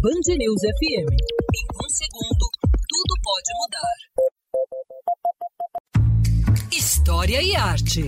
Band News FM. Em um segundo, tudo pode mudar. História e Arte,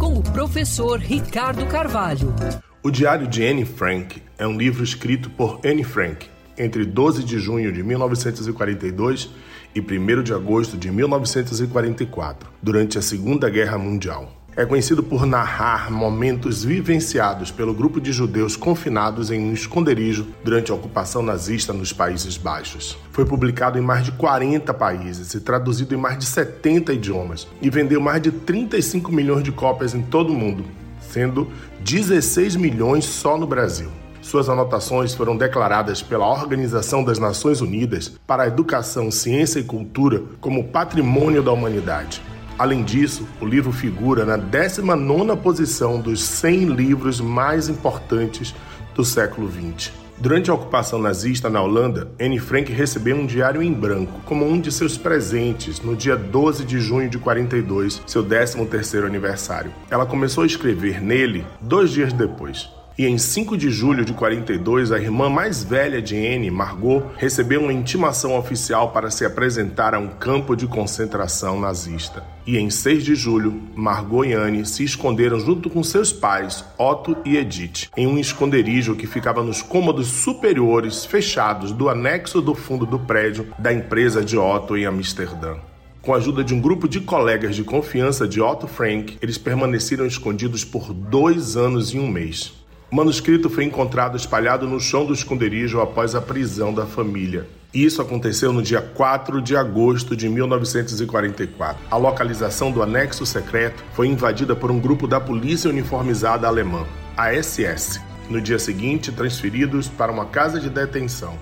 com o professor Ricardo Carvalho. O Diário de Anne Frank é um livro escrito por Anne Frank entre 12 de junho de 1942 e 1 de agosto de 1944, durante a Segunda Guerra Mundial. É conhecido por narrar momentos vivenciados pelo grupo de judeus confinados em um esconderijo durante a ocupação nazista nos Países Baixos. Foi publicado em mais de 40 países e traduzido em mais de 70 idiomas e vendeu mais de 35 milhões de cópias em todo o mundo, sendo 16 milhões só no Brasil. Suas anotações foram declaradas pela Organização das Nações Unidas para a Educação, Ciência e Cultura como Patrimônio da Humanidade. Além disso, o livro figura na 19ª posição dos 100 livros mais importantes do século XX. Durante a ocupação nazista na Holanda, Anne Frank recebeu um diário em branco como um de seus presentes no dia 12 de junho de 42, seu 13º aniversário. Ela começou a escrever nele dois dias depois. E em 5 de julho de 42, a irmã mais velha de Anne, Margot, recebeu uma intimação oficial para se apresentar a um campo de concentração nazista. E em 6 de julho, Margot e Anne se esconderam junto com seus pais, Otto e Edith, em um esconderijo que ficava nos cômodos superiores fechados do anexo do fundo do prédio da empresa de Otto em Amsterdã. Com a ajuda de um grupo de colegas de confiança de Otto Frank, eles permaneceram escondidos por dois anos e um mês. O manuscrito foi encontrado espalhado no chão do esconderijo após a prisão da família. Isso aconteceu no dia 4 de agosto de 1944. A localização do anexo secreto foi invadida por um grupo da Polícia Uniformizada Alemã, a SS. No dia seguinte, transferidos para uma casa de detenção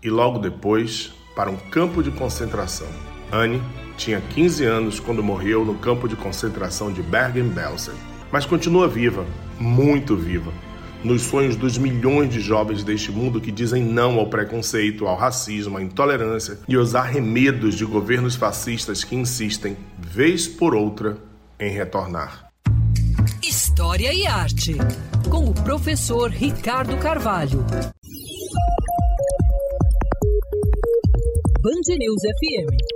e logo depois para um campo de concentração. Anne tinha 15 anos quando morreu no campo de concentração de Bergen-Belsen, mas continua viva, muito viva nos sonhos dos milhões de jovens deste mundo que dizem não ao preconceito, ao racismo, à intolerância e aos arremedos de governos fascistas que insistem, vez por outra, em retornar. História e Arte, com o professor Ricardo Carvalho. Band News FM.